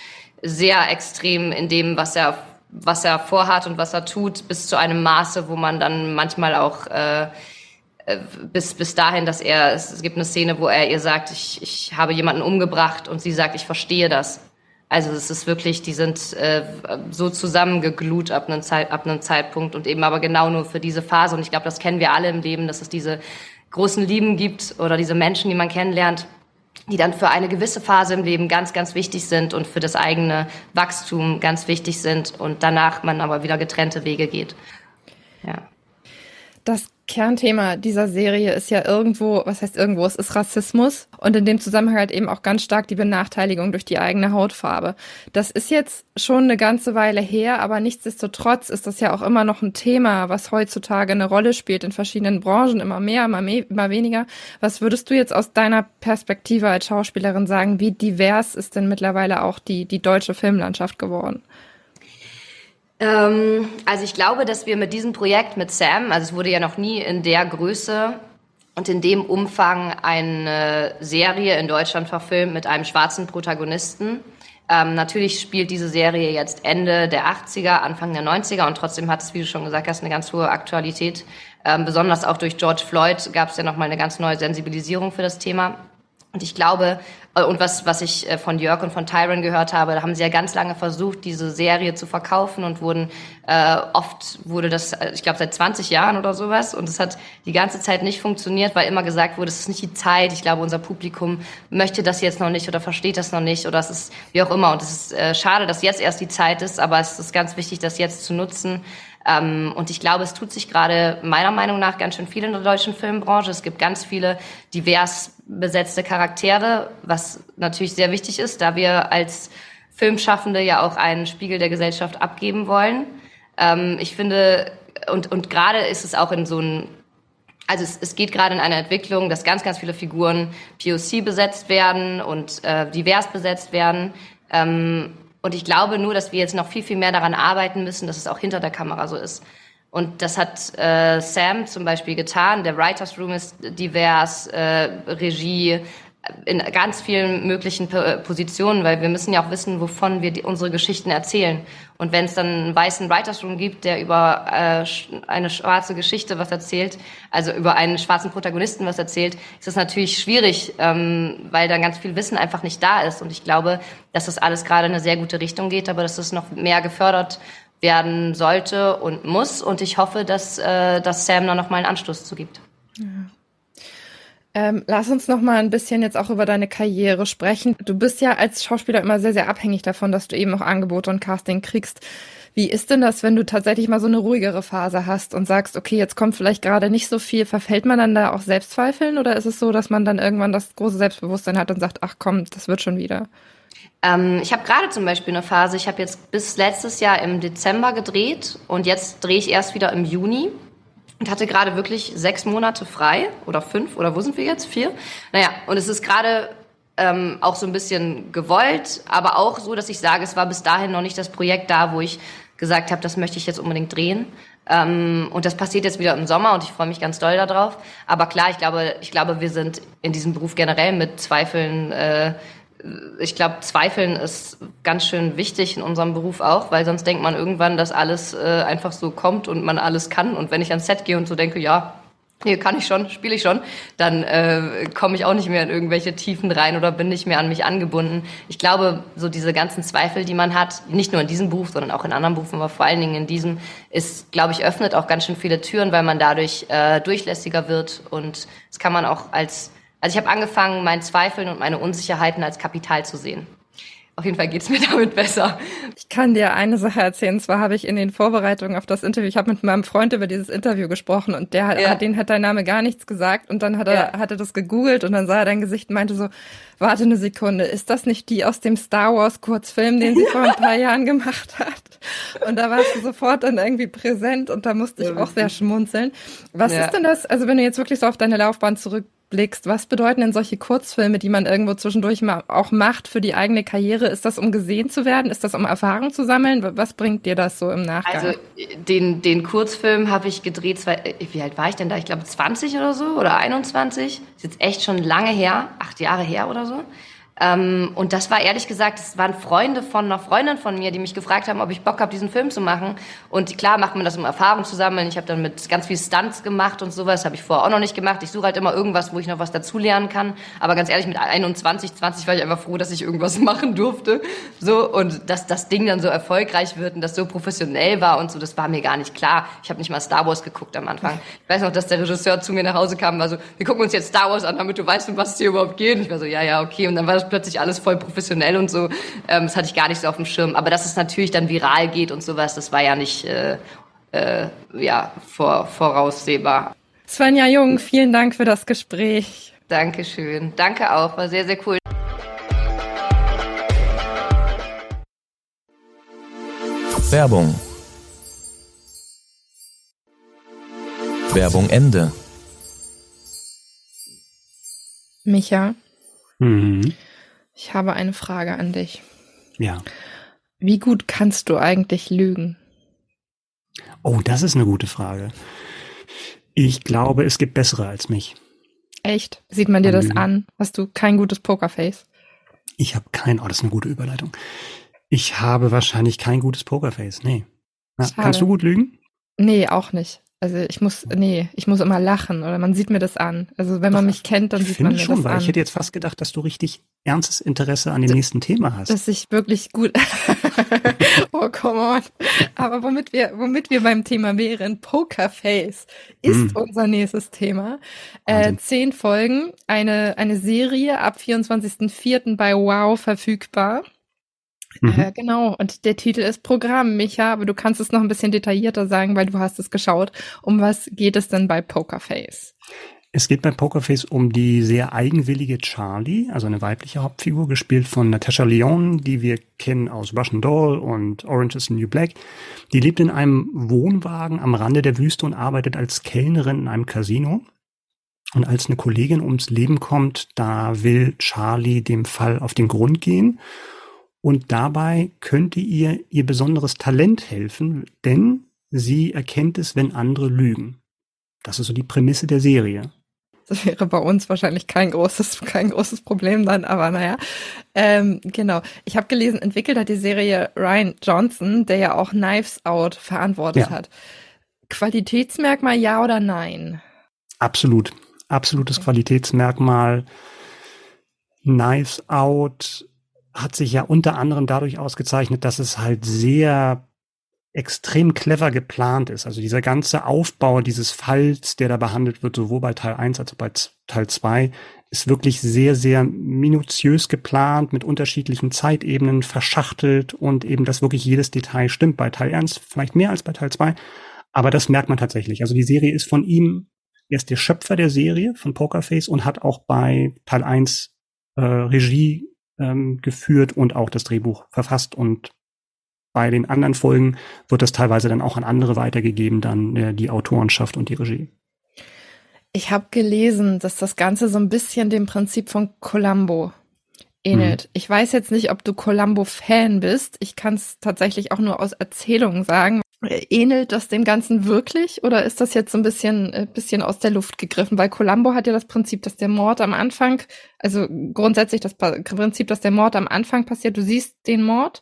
sehr extrem in dem, was er was er vorhat und was er tut, bis zu einem Maße, wo man dann manchmal auch äh, äh, bis, bis dahin, dass er, es gibt eine Szene, wo er ihr sagt, ich, ich habe jemanden umgebracht und sie sagt, ich verstehe das. Also es ist wirklich, die sind äh, so zusammengeglut ab einem, Zeit, ab einem Zeitpunkt und eben aber genau nur für diese Phase. Und ich glaube, das kennen wir alle im Leben, dass es diese großen Lieben gibt oder diese Menschen, die man kennenlernt, die dann für eine gewisse Phase im Leben ganz, ganz wichtig sind und für das eigene Wachstum ganz wichtig sind und danach man aber wieder getrennte Wege geht. Ja. Das Kernthema dieser Serie ist ja irgendwo, was heißt irgendwo, es ist Rassismus und in dem Zusammenhang halt eben auch ganz stark die Benachteiligung durch die eigene Hautfarbe. Das ist jetzt schon eine ganze Weile her, aber nichtsdestotrotz ist das ja auch immer noch ein Thema, was heutzutage eine Rolle spielt in verschiedenen Branchen, immer mehr, immer, mehr, immer weniger. Was würdest du jetzt aus deiner Perspektive als Schauspielerin sagen, wie divers ist denn mittlerweile auch die, die deutsche Filmlandschaft geworden? Ähm, also ich glaube, dass wir mit diesem Projekt mit Sam, also es wurde ja noch nie in der Größe und in dem Umfang eine Serie in Deutschland verfilmt mit einem schwarzen Protagonisten. Ähm, natürlich spielt diese Serie jetzt Ende der 80er, Anfang der 90er und trotzdem hat es, wie du schon gesagt hast, eine ganz hohe Aktualität. Ähm, besonders auch durch George Floyd gab es ja nochmal eine ganz neue Sensibilisierung für das Thema. Und ich glaube, äh, und was, was ich äh, von Jörg und von Tyron gehört habe, da haben sie ja ganz lange versucht, diese Serie zu verkaufen und wurden, äh, oft wurde das, äh, ich glaube, seit 20 Jahren oder sowas. Und es hat die ganze Zeit nicht funktioniert, weil immer gesagt wurde, es ist nicht die Zeit. Ich glaube, unser Publikum möchte das jetzt noch nicht oder versteht das noch nicht oder es ist wie auch immer. Und es ist äh, schade, dass jetzt erst die Zeit ist, aber es ist ganz wichtig, das jetzt zu nutzen. Ähm, und ich glaube, es tut sich gerade meiner Meinung nach ganz schön viel in der deutschen Filmbranche. Es gibt ganz viele divers besetzte Charaktere, was natürlich sehr wichtig ist, da wir als Filmschaffende ja auch einen Spiegel der Gesellschaft abgeben wollen. Ähm, ich finde, und, und gerade ist es auch in so einem also es, es geht gerade in einer Entwicklung, dass ganz, ganz viele Figuren POC besetzt werden und äh, divers besetzt werden. Ähm, und ich glaube nur, dass wir jetzt noch viel, viel mehr daran arbeiten müssen, dass es auch hinter der Kamera so ist. Und das hat äh, Sam zum Beispiel getan. Der Writers Room ist divers, äh, Regie, in ganz vielen möglichen Positionen, weil wir müssen ja auch wissen, wovon wir die, unsere Geschichten erzählen. Und wenn es dann einen weißen Writers Room gibt, der über äh, eine schwarze Geschichte was erzählt, also über einen schwarzen Protagonisten was erzählt, ist das natürlich schwierig, ähm, weil dann ganz viel Wissen einfach nicht da ist. Und ich glaube, dass das alles gerade in eine sehr gute Richtung geht, aber dass es noch mehr gefördert werden sollte und muss. Und ich hoffe, dass, äh, dass Sam da noch mal einen Anstoß zu gibt. Ja. Ähm, lass uns noch mal ein bisschen jetzt auch über deine Karriere sprechen. Du bist ja als Schauspieler immer sehr, sehr abhängig davon, dass du eben auch Angebote und Casting kriegst. Wie ist denn das, wenn du tatsächlich mal so eine ruhigere Phase hast und sagst, okay, jetzt kommt vielleicht gerade nicht so viel, verfällt man dann da auch Selbstzweifeln oder ist es so, dass man dann irgendwann das große Selbstbewusstsein hat und sagt, ach komm, das wird schon wieder? Ähm, ich habe gerade zum Beispiel eine Phase, ich habe jetzt bis letztes Jahr im Dezember gedreht und jetzt drehe ich erst wieder im Juni und hatte gerade wirklich sechs Monate frei oder fünf oder wo sind wir jetzt? Vier? Naja, und es ist gerade ähm, auch so ein bisschen gewollt, aber auch so, dass ich sage, es war bis dahin noch nicht das Projekt da, wo ich gesagt habe, das möchte ich jetzt unbedingt drehen. Ähm, und das passiert jetzt wieder im Sommer und ich freue mich ganz doll darauf. Aber klar, ich glaube, ich glaube, wir sind in diesem Beruf generell mit Zweifeln äh, ich glaube, Zweifeln ist ganz schön wichtig in unserem Beruf auch, weil sonst denkt man irgendwann, dass alles äh, einfach so kommt und man alles kann. Und wenn ich ans Set gehe und so denke, ja, hier kann ich schon, spiele ich schon, dann äh, komme ich auch nicht mehr in irgendwelche Tiefen rein oder bin nicht mehr an mich angebunden. Ich glaube, so diese ganzen Zweifel, die man hat, nicht nur in diesem Beruf, sondern auch in anderen Berufen, aber vor allen Dingen in diesem, ist, glaube ich, öffnet auch ganz schön viele Türen, weil man dadurch äh, durchlässiger wird und das kann man auch als also ich habe angefangen, meinen Zweifeln und meine Unsicherheiten als Kapital zu sehen. Auf jeden Fall geht's mir damit besser. Ich kann dir eine Sache erzählen. Zwar habe ich in den Vorbereitungen auf das Interview, ich habe mit meinem Freund über dieses Interview gesprochen und der ja. hat, den hat dein Name gar nichts gesagt und dann hat er, ja. hat er das gegoogelt und dann sah er dein Gesicht und meinte so, warte eine Sekunde, ist das nicht die aus dem Star Wars Kurzfilm, den sie ja. vor ein paar Jahren gemacht hat? Und da warst du sofort dann irgendwie präsent und da musste ich auch sehr schmunzeln. Was ist denn das, also wenn du jetzt wirklich so auf deine Laufbahn zurück zurückblickst, was bedeuten denn solche Kurzfilme, die man irgendwo zwischendurch auch macht für die eigene Karriere? Ist das, um gesehen zu werden? Ist das, um Erfahrung zu sammeln? Was bringt dir das so im Nachgang? Also den, den Kurzfilm habe ich gedreht, zwei, wie alt war ich denn da? Ich glaube 20 oder so oder 21. Ist jetzt echt schon lange her, acht Jahre her oder so. Ähm, und das war ehrlich gesagt, es waren Freunde von einer Freundin von mir, die mich gefragt haben, ob ich Bock habe, diesen Film zu machen. Und klar macht man das, um Erfahrung zu sammeln. Ich habe dann mit ganz viel Stunts gemacht und sowas, habe ich vorher auch noch nicht gemacht. Ich suche halt immer irgendwas, wo ich noch was dazulernen kann. Aber ganz ehrlich, mit 21, 20 war ich einfach froh, dass ich irgendwas machen durfte. So und dass das Ding dann so erfolgreich wird und das so professionell war und so, das war mir gar nicht klar. Ich habe nicht mal Star Wars geguckt am Anfang. Ich weiß noch, dass der Regisseur zu mir nach Hause kam und war so, wir gucken uns jetzt Star Wars an, damit du weißt, um was es hier überhaupt geht. Und ich war so, ja, ja, okay. Und dann war das plötzlich alles voll professionell und so. Ähm, das hatte ich gar nicht so auf dem Schirm. Aber dass es natürlich dann viral geht und sowas, das war ja nicht äh, äh, ja, vor, voraussehbar. Svenja Jung, vielen Dank für das Gespräch. Dankeschön. Danke auch, war sehr, sehr cool. Werbung. Werbung Ende. Micha. Mhm. Ich habe eine Frage an dich. Ja. Wie gut kannst du eigentlich lügen? Oh, das ist eine gute Frage. Ich glaube, es gibt bessere als mich. Echt? Sieht man dir das an? Hast du kein gutes Pokerface? Ich habe kein, oh, das ist eine gute Überleitung. Ich habe wahrscheinlich kein gutes Pokerface. Nee. Na, kannst du gut lügen? Nee, auch nicht. Also ich muss, nee, ich muss immer lachen oder man sieht mir das an. Also wenn man mich kennt, dann sieht man mir schon, das weil an. Ich hätte jetzt fast gedacht, dass du richtig ernstes Interesse an dem D nächsten Thema hast. Dass ich wirklich gut. oh, come on. Aber womit wir, womit wir beim Thema wären, Pokerface ist mm. unser nächstes Thema. Äh, zehn Folgen, eine, eine Serie ab 24.04. bei Wow verfügbar. Mhm. Äh, genau, und der Titel ist Programm, Micha, aber du kannst es noch ein bisschen detaillierter sagen, weil du hast es geschaut. Um was geht es denn bei Pokerface? Es geht bei Pokerface um die sehr eigenwillige Charlie, also eine weibliche Hauptfigur, gespielt von Natasha Lyon, die wir kennen aus Russian Doll und Orange is the New Black. Die lebt in einem Wohnwagen am Rande der Wüste und arbeitet als Kellnerin in einem Casino. Und als eine Kollegin ums Leben kommt, da will Charlie dem Fall auf den Grund gehen und dabei könnte ihr ihr besonderes Talent helfen, denn sie erkennt es, wenn andere lügen. Das ist so die Prämisse der Serie. Das wäre bei uns wahrscheinlich kein großes, kein großes Problem dann, aber naja. Ähm, genau. Ich habe gelesen, entwickelt hat die Serie Ryan Johnson, der ja auch Knives Out verantwortet ja. hat. Qualitätsmerkmal ja oder nein? Absolut. Absolutes okay. Qualitätsmerkmal. Knives Out hat sich ja unter anderem dadurch ausgezeichnet, dass es halt sehr extrem clever geplant ist. Also dieser ganze Aufbau dieses Falls, der da behandelt wird, sowohl bei Teil 1 als auch bei Teil 2, ist wirklich sehr, sehr minutiös geplant, mit unterschiedlichen Zeitebenen verschachtelt und eben, dass wirklich jedes Detail stimmt. Bei Teil 1 vielleicht mehr als bei Teil 2, aber das merkt man tatsächlich. Also die Serie ist von ihm, er ist der Schöpfer der Serie von Pokerface und hat auch bei Teil 1 äh, Regie ähm, geführt und auch das Drehbuch verfasst und bei den anderen Folgen wird das teilweise dann auch an andere weitergegeben, dann äh, die Autorenschaft und die Regie. Ich habe gelesen, dass das Ganze so ein bisschen dem Prinzip von Columbo ähnelt. Hm. Ich weiß jetzt nicht, ob du Columbo-Fan bist. Ich kann es tatsächlich auch nur aus Erzählungen sagen. Ähnelt das dem Ganzen wirklich oder ist das jetzt so ein bisschen, äh, bisschen aus der Luft gegriffen? Weil Columbo hat ja das Prinzip, dass der Mord am Anfang, also grundsätzlich das Prinzip, dass der Mord am Anfang passiert, du siehst den Mord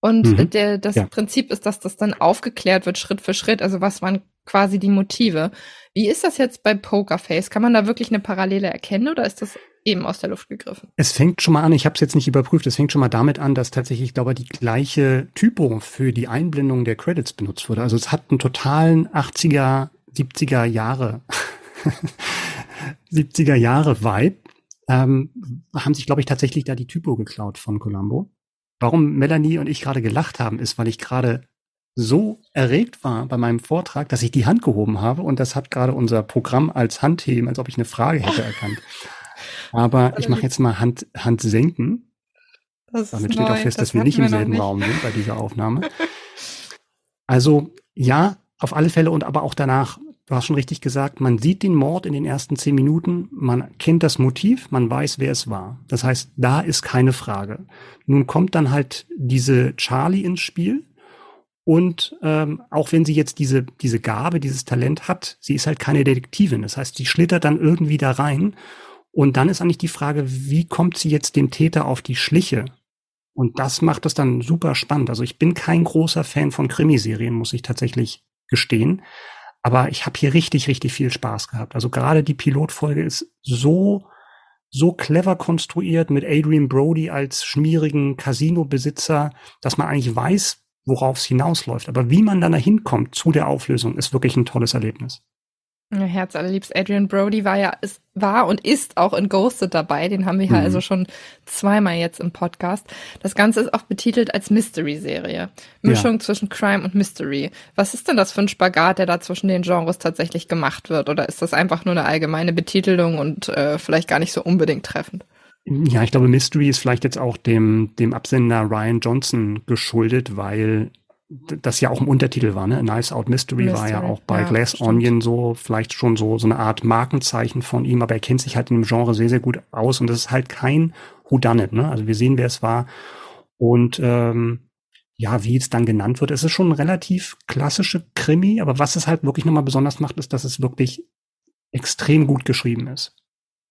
und mhm. der, das ja. Prinzip ist, dass das dann aufgeklärt wird, Schritt für Schritt. Also was waren quasi die Motive? Wie ist das jetzt bei Pokerface? Kann man da wirklich eine Parallele erkennen oder ist das eben aus der Luft gegriffen. Es fängt schon mal an, ich habe es jetzt nicht überprüft, es fängt schon mal damit an, dass tatsächlich, ich glaube, die gleiche Typo für die Einblendung der Credits benutzt wurde. Also es hat einen totalen 80er, 70er Jahre, 70er Jahre Vibe. Ähm, haben sich, glaube ich, tatsächlich da die Typo geklaut von Columbo. Warum Melanie und ich gerade gelacht haben, ist, weil ich gerade so erregt war bei meinem Vortrag, dass ich die Hand gehoben habe und das hat gerade unser Programm als Handheben, als ob ich eine Frage hätte erkannt. Aber ich mache jetzt mal Hand, Hand senken. Das Damit steht neu. auch fest, das dass wir nicht im selben nicht. Raum sind bei dieser Aufnahme. Also ja, auf alle Fälle und aber auch danach, du hast schon richtig gesagt, man sieht den Mord in den ersten zehn Minuten, man kennt das Motiv, man weiß, wer es war. Das heißt, da ist keine Frage. Nun kommt dann halt diese Charlie ins Spiel. Und ähm, auch wenn sie jetzt diese, diese Gabe, dieses Talent hat, sie ist halt keine Detektivin. Das heißt, sie schlittert dann irgendwie da rein und dann ist eigentlich die Frage, wie kommt sie jetzt dem Täter auf die Schliche? Und das macht es dann super spannend. Also ich bin kein großer Fan von Krimiserien, muss ich tatsächlich gestehen. Aber ich habe hier richtig, richtig viel Spaß gehabt. Also gerade die Pilotfolge ist so, so clever konstruiert mit Adrian Brody als schmierigen Casino-Besitzer, dass man eigentlich weiß, worauf es hinausläuft. Aber wie man dann dahin kommt zu der Auflösung, ist wirklich ein tolles Erlebnis. Herz allerliebst. Adrian Brody war ja, ist, war und ist auch in Ghosted dabei. Den haben wir ja mhm. also schon zweimal jetzt im Podcast. Das Ganze ist auch betitelt als Mystery-Serie. Mischung ja. zwischen Crime und Mystery. Was ist denn das für ein Spagat, der da zwischen den Genres tatsächlich gemacht wird? Oder ist das einfach nur eine allgemeine Betitelung und äh, vielleicht gar nicht so unbedingt treffend? Ja, ich glaube, Mystery ist vielleicht jetzt auch dem, dem Absender Ryan Johnson geschuldet, weil das ja auch im Untertitel war, ne? Nice Out Mystery, Mystery war ja auch bei ja, Glass stimmt. Onion so, vielleicht schon so, so eine Art Markenzeichen von ihm, aber er kennt sich halt in dem Genre sehr, sehr gut aus und das ist halt kein Whodunit, ne? Also wir sehen, wer es war und ähm, ja, wie es dann genannt wird, es ist schon ein relativ klassische Krimi, aber was es halt wirklich nochmal besonders macht, ist, dass es wirklich extrem gut geschrieben ist.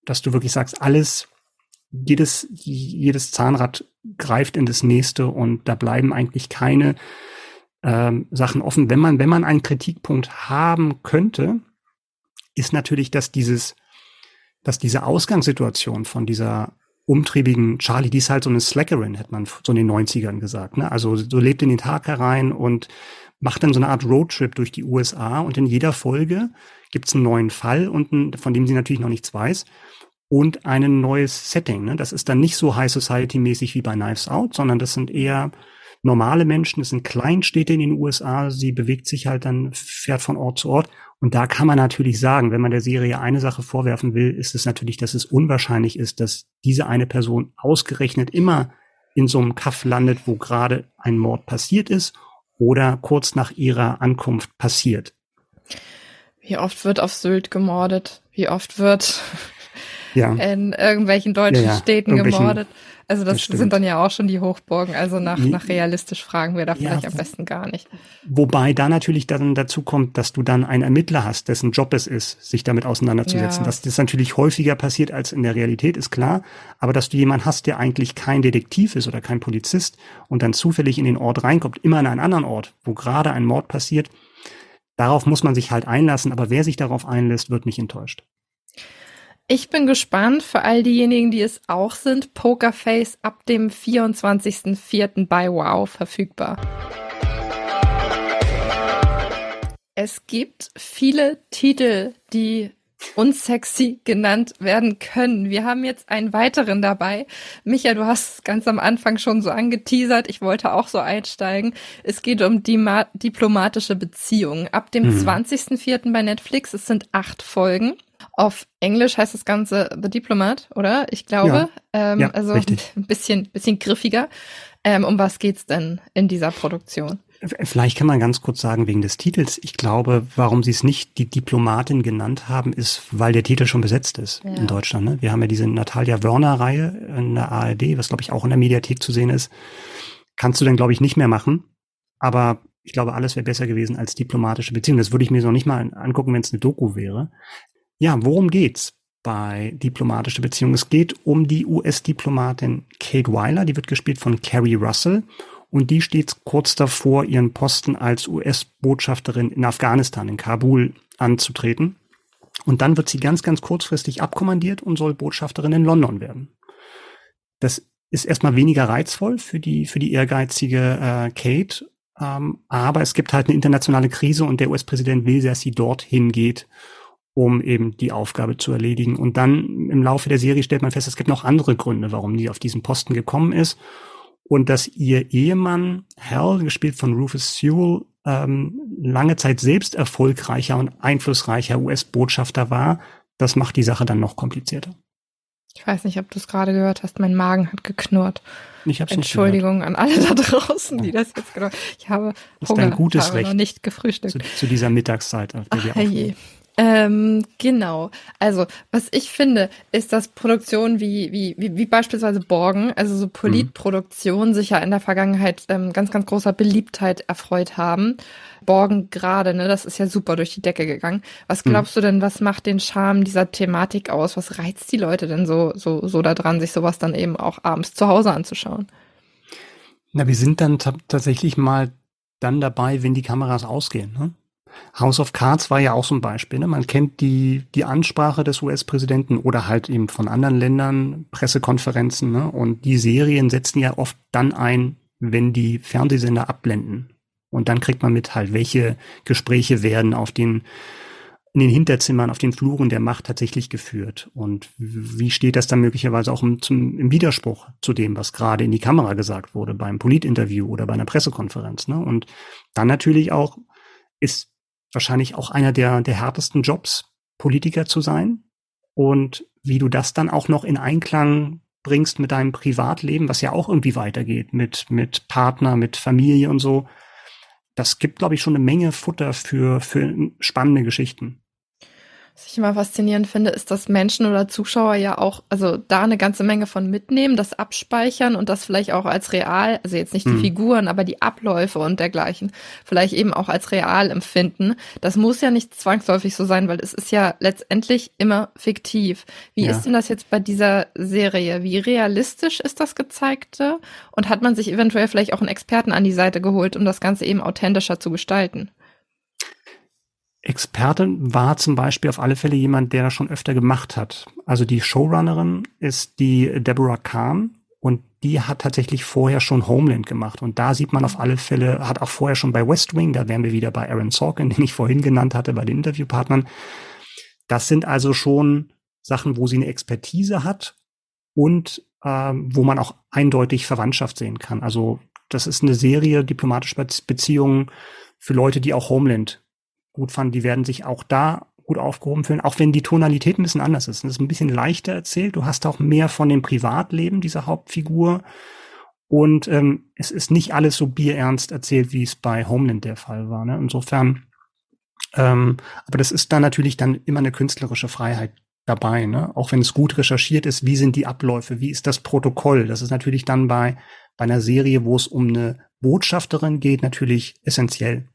Dass du wirklich sagst, alles, jedes, jedes Zahnrad greift in das nächste und da bleiben eigentlich keine ähm, Sachen offen. Wenn man, wenn man einen Kritikpunkt haben könnte, ist natürlich, dass dieses, dass diese Ausgangssituation von dieser umtriebigen Charlie, die ist halt so eine Slackerin, hätte man so in den 90ern gesagt. Ne? Also so lebt in den Tag herein und macht dann so eine Art Roadtrip durch die USA und in jeder Folge gibt es einen neuen Fall und einen, von dem sie natürlich noch nichts weiß und ein neues Setting. Ne? Das ist dann nicht so High Society mäßig wie bei Knives Out, sondern das sind eher normale Menschen, das sind Kleinstädte in den USA, sie bewegt sich halt dann, fährt von Ort zu Ort. Und da kann man natürlich sagen, wenn man der Serie eine Sache vorwerfen will, ist es natürlich, dass es unwahrscheinlich ist, dass diese eine Person ausgerechnet immer in so einem Kaff landet, wo gerade ein Mord passiert ist oder kurz nach ihrer Ankunft passiert. Wie oft wird auf Sylt gemordet? Wie oft wird ja. in irgendwelchen deutschen ja, ja. Städten gemordet? Also das, das sind dann ja auch schon die Hochburgen. Also nach, nach realistisch fragen wir da vielleicht am besten gar nicht. Wobei da natürlich dann dazu kommt, dass du dann einen Ermittler hast, dessen Job es ist, sich damit auseinanderzusetzen. Dass das natürlich häufiger passiert als in der Realität, ist klar. Aber dass du jemanden hast, der eigentlich kein Detektiv ist oder kein Polizist und dann zufällig in den Ort reinkommt, immer in einen anderen Ort, wo gerade ein Mord passiert, darauf muss man sich halt einlassen. Aber wer sich darauf einlässt, wird nicht enttäuscht. Ich bin gespannt für all diejenigen, die es auch sind. Pokerface ab dem 24.04. bei Wow verfügbar. Es gibt viele Titel, die unsexy genannt werden können. Wir haben jetzt einen weiteren dabei. Micha, du hast es ganz am Anfang schon so angeteasert. Ich wollte auch so einsteigen. Es geht um die diplomatische Beziehungen. Ab dem mhm. 20.04. bei Netflix. Es sind acht Folgen. Auf Englisch heißt das Ganze The Diplomat, oder? Ich glaube. Ja, ähm, ja, also richtig. ein bisschen, bisschen griffiger. Ähm, um was geht's denn in dieser Produktion? Vielleicht kann man ganz kurz sagen, wegen des Titels. Ich glaube, warum sie es nicht die Diplomatin genannt haben, ist, weil der Titel schon besetzt ist ja. in Deutschland. Ne? Wir haben ja diese Natalia Wörner-Reihe in der ARD, was glaube ich auch in der Mediathek zu sehen ist. Kannst du dann, glaube ich, nicht mehr machen. Aber ich glaube, alles wäre besser gewesen als diplomatische Beziehung. Das würde ich mir noch nicht mal angucken, wenn es eine Doku wäre. Ja, worum geht's bei diplomatische Beziehungen? Es geht um die US-Diplomatin Kate Weiler, die wird gespielt von Carrie Russell und die steht kurz davor, ihren Posten als US-Botschafterin in Afghanistan, in Kabul, anzutreten. Und dann wird sie ganz, ganz kurzfristig abkommandiert und soll Botschafterin in London werden. Das ist erstmal weniger reizvoll für die, für die ehrgeizige äh, Kate, ähm, aber es gibt halt eine internationale Krise und der US-Präsident will, dass sie dorthin geht um eben die Aufgabe zu erledigen. Und dann im Laufe der Serie stellt man fest, es gibt noch andere Gründe, warum die auf diesen Posten gekommen ist. Und dass ihr Ehemann Hal, gespielt von Rufus Sewell, ähm, lange Zeit selbst erfolgreicher und einflussreicher US-Botschafter war, das macht die Sache dann noch komplizierter. Ich weiß nicht, ob du es gerade gehört hast, mein Magen hat geknurrt. Ich hab's Entschuldigung an alle da draußen, die das jetzt genau. Ich habe das Hunger, ist ein gutes habe Recht noch nicht gefrühstückt. Zu, zu dieser Mittagszeit, auf der wir aufnehmen. Ähm, genau. Also, was ich finde, ist, dass Produktionen wie, wie, wie, wie beispielsweise Borgen, also so Politproduktionen, mhm. sich ja in der Vergangenheit ähm, ganz, ganz großer Beliebtheit erfreut haben. Borgen gerade, ne, das ist ja super durch die Decke gegangen. Was mhm. glaubst mhm. du denn, was macht den Charme dieser Thematik aus? Was reizt die Leute denn so, so, so daran, sich sowas dann eben auch abends zu Hause anzuschauen? Na, wir sind dann tatsächlich mal dann dabei, wenn die Kameras ausgehen, ne? House of Cards war ja auch so ein Beispiel. Ne? Man kennt die, die Ansprache des US-Präsidenten oder halt eben von anderen Ländern, Pressekonferenzen. Ne? Und die Serien setzen ja oft dann ein, wenn die Fernsehsender abblenden. Und dann kriegt man mit halt, welche Gespräche werden auf den, in den Hinterzimmern, auf den Fluren der Macht tatsächlich geführt. Und wie steht das dann möglicherweise auch im, zum, im Widerspruch zu dem, was gerade in die Kamera gesagt wurde, beim Politinterview oder bei einer Pressekonferenz. Ne? Und dann natürlich auch, ist wahrscheinlich auch einer der, der härtesten Jobs, Politiker zu sein. Und wie du das dann auch noch in Einklang bringst mit deinem Privatleben, was ja auch irgendwie weitergeht, mit, mit Partner, mit Familie und so. Das gibt, glaube ich, schon eine Menge Futter für, für spannende Geschichten. Was ich immer faszinierend finde, ist, dass Menschen oder Zuschauer ja auch, also da eine ganze Menge von mitnehmen, das abspeichern und das vielleicht auch als real, also jetzt nicht die mhm. Figuren, aber die Abläufe und dergleichen, vielleicht eben auch als real empfinden. Das muss ja nicht zwangsläufig so sein, weil es ist ja letztendlich immer fiktiv. Wie ja. ist denn das jetzt bei dieser Serie? Wie realistisch ist das Gezeigte? Und hat man sich eventuell vielleicht auch einen Experten an die Seite geholt, um das Ganze eben authentischer zu gestalten? Experte war zum Beispiel auf alle Fälle jemand, der das schon öfter gemacht hat. Also die Showrunnerin ist die Deborah Kahn und die hat tatsächlich vorher schon Homeland gemacht. Und da sieht man auf alle Fälle, hat auch vorher schon bei West Wing, da wären wir wieder bei Aaron Sorkin, den ich vorhin genannt hatte, bei den Interviewpartnern. Das sind also schon Sachen, wo sie eine Expertise hat und äh, wo man auch eindeutig Verwandtschaft sehen kann. Also das ist eine Serie diplomatische Beziehungen für Leute, die auch Homeland gut fanden, die werden sich auch da gut aufgehoben fühlen, auch wenn die Tonalität ein bisschen anders ist. Es ist ein bisschen leichter erzählt. Du hast auch mehr von dem Privatleben dieser Hauptfigur. Und ähm, es ist nicht alles so bierernst erzählt, wie es bei Homeland der Fall war. Ne? Insofern, ähm, aber das ist dann natürlich dann immer eine künstlerische Freiheit dabei, ne? Auch wenn es gut recherchiert ist, wie sind die Abläufe, wie ist das Protokoll? Das ist natürlich dann bei, bei einer Serie, wo es um eine Botschafterin geht, natürlich essentiell.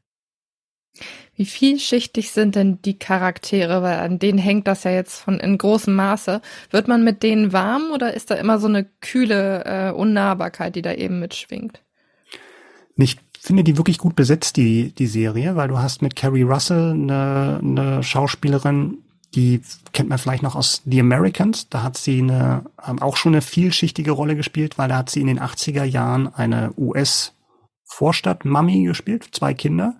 Wie vielschichtig sind denn die Charaktere? Weil an denen hängt das ja jetzt von in großem Maße. Wird man mit denen warm oder ist da immer so eine kühle äh, Unnahbarkeit, die da eben mitschwingt? Ich finde die wirklich gut besetzt, die, die Serie, weil du hast mit Carrie Russell eine, eine Schauspielerin, die kennt man vielleicht noch aus The Americans. Da hat sie eine, ähm, auch schon eine vielschichtige Rolle gespielt, weil da hat sie in den 80er Jahren eine US-Vorstadt-Mami gespielt, zwei Kinder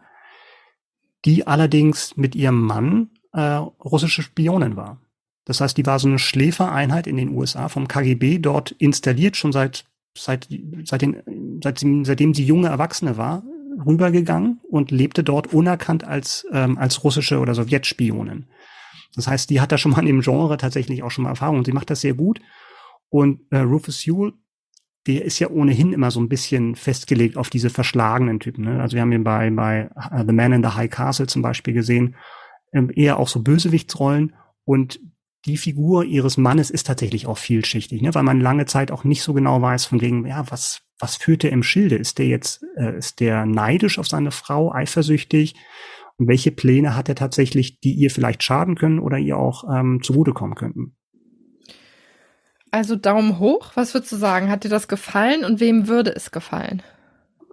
die allerdings mit ihrem Mann äh, russische Spionin war. Das heißt, die war so eine Schläfereinheit in den USA vom KGB dort installiert, schon seit, seit, seit den, seit, seitdem sie junge Erwachsene war, rübergegangen und lebte dort unerkannt als, ähm, als russische oder Sowjetspionin. Das heißt, die hat da schon mal in dem Genre tatsächlich auch schon mal Erfahrung. Sie macht das sehr gut. Und äh, Rufus Sewell der ist ja ohnehin immer so ein bisschen festgelegt auf diese verschlagenen Typen. Ne? Also wir haben ihn bei, bei uh, The Man in the High Castle zum Beispiel gesehen, ähm, eher auch so Bösewichtsrollen und die Figur ihres Mannes ist tatsächlich auch vielschichtig, ne? weil man lange Zeit auch nicht so genau weiß, von wegen, ja, was, was führt er im Schilde? Ist der jetzt, äh, ist der neidisch auf seine Frau, eifersüchtig? Und welche Pläne hat er tatsächlich, die ihr vielleicht schaden können oder ihr auch ähm, zugutekommen könnten? Also Daumen hoch, was würdest du sagen? Hat dir das gefallen und wem würde es gefallen?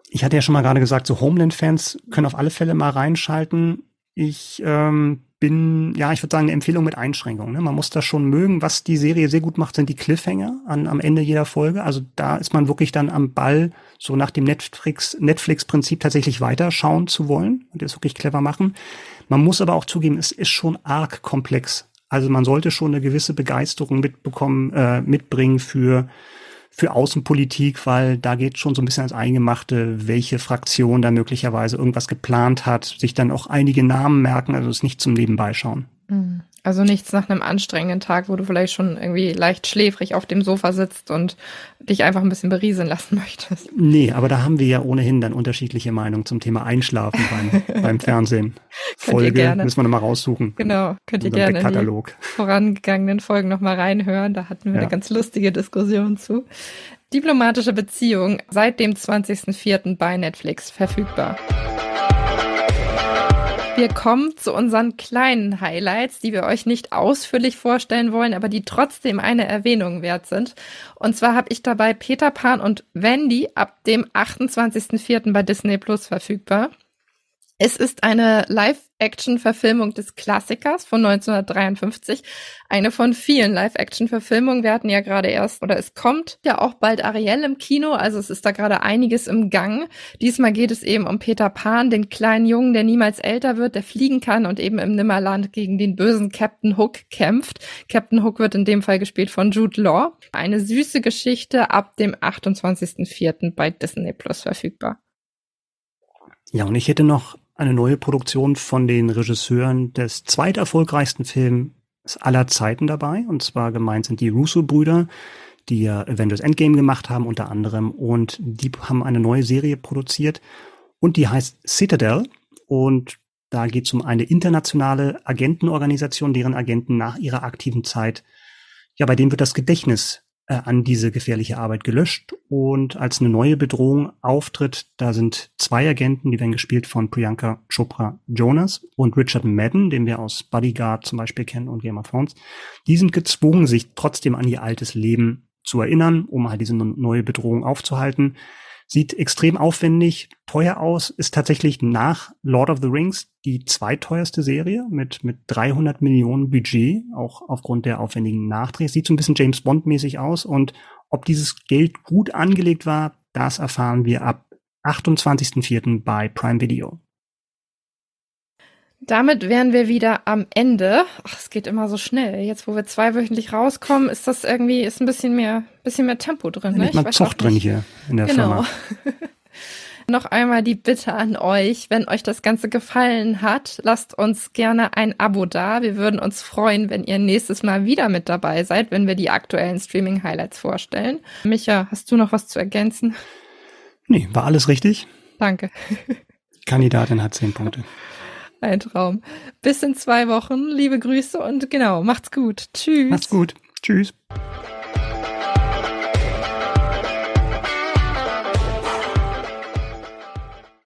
Ich hatte ja schon mal gerade gesagt, so Homeland-Fans können auf alle Fälle mal reinschalten. Ich ähm, bin, ja, ich würde sagen, eine Empfehlung mit Einschränkungen. Ne? Man muss das schon mögen. Was die Serie sehr gut macht, sind die Cliffhanger an, am Ende jeder Folge. Also da ist man wirklich dann am Ball, so nach dem Netflix, Netflix-Prinzip tatsächlich weiterschauen zu wollen und das wirklich clever machen. Man muss aber auch zugeben, es ist schon arg komplex. Also man sollte schon eine gewisse Begeisterung mitbekommen, äh, mitbringen für für Außenpolitik, weil da geht schon so ein bisschen als Eingemachte, welche Fraktion da möglicherweise irgendwas geplant hat, sich dann auch einige Namen merken, also es nicht zum Nebenbei schauen. Mhm. Also nichts nach einem anstrengenden Tag, wo du vielleicht schon irgendwie leicht schläfrig auf dem Sofa sitzt und dich einfach ein bisschen berieseln lassen möchtest. Nee, aber da haben wir ja ohnehin dann unterschiedliche Meinungen zum Thema Einschlafen beim, beim Fernsehen. Folge müssen wir nochmal raussuchen. Genau, könnt ihr gerne Katalog. in die vorangegangenen Folgen nochmal reinhören. Da hatten wir ja. eine ganz lustige Diskussion zu. Diplomatische Beziehung seit dem 20.04. bei Netflix verfügbar. Wir kommen zu unseren kleinen Highlights, die wir euch nicht ausführlich vorstellen wollen, aber die trotzdem eine Erwähnung wert sind. Und zwar habe ich dabei Peter Pan und Wendy ab dem 28.04. bei Disney Plus verfügbar. Es ist eine Live-Action-Verfilmung des Klassikers von 1953. Eine von vielen Live-Action-Verfilmungen. Wir hatten ja gerade erst, oder es kommt ja auch bald Ariel im Kino, also es ist da gerade einiges im Gang. Diesmal geht es eben um Peter Pan, den kleinen Jungen, der niemals älter wird, der fliegen kann und eben im Nimmerland gegen den bösen Captain Hook kämpft. Captain Hook wird in dem Fall gespielt von Jude Law. Eine süße Geschichte ab dem 28.04. bei Disney Plus verfügbar. Ja, und ich hätte noch eine neue Produktion von den Regisseuren des zweiterfolgreichsten Films aller Zeiten dabei. Und zwar gemeint sind die Russo-Brüder, die ja Avengers Endgame gemacht haben unter anderem. Und die haben eine neue Serie produziert und die heißt Citadel. Und Da geht es um eine internationale Agentenorganisation, deren Agenten nach ihrer aktiven Zeit, ja, bei denen wird das Gedächtnis an diese gefährliche Arbeit gelöscht und als eine neue Bedrohung auftritt, da sind zwei Agenten, die werden gespielt von Priyanka Chopra Jonas und Richard Madden, den wir aus Bodyguard zum Beispiel kennen und Game of Thrones. Die sind gezwungen, sich trotzdem an ihr altes Leben zu erinnern, um halt diese neue Bedrohung aufzuhalten. Sieht extrem aufwendig, teuer aus, ist tatsächlich nach Lord of the Rings die zweiteuerste Serie mit, mit 300 Millionen Budget, auch aufgrund der aufwendigen Nachdrehs. Sieht so ein bisschen James Bond mäßig aus und ob dieses Geld gut angelegt war, das erfahren wir ab 28.04. bei Prime Video. Damit wären wir wieder am Ende. Ach, es geht immer so schnell. Jetzt, wo wir zweiwöchentlich rauskommen, ist das irgendwie, ist ein bisschen mehr, bisschen mehr Tempo drin. Ne? Nicht mal Zucht drin hier in der genau. Firma. Noch einmal die Bitte an euch, wenn euch das Ganze gefallen hat, lasst uns gerne ein Abo da. Wir würden uns freuen, wenn ihr nächstes Mal wieder mit dabei seid, wenn wir die aktuellen Streaming-Highlights vorstellen. Micha, hast du noch was zu ergänzen? Nee, war alles richtig. Danke. Kandidatin hat zehn Punkte. Ein Traum. Bis in zwei Wochen. Liebe Grüße und genau, macht's gut. Tschüss. Macht's gut. Tschüss.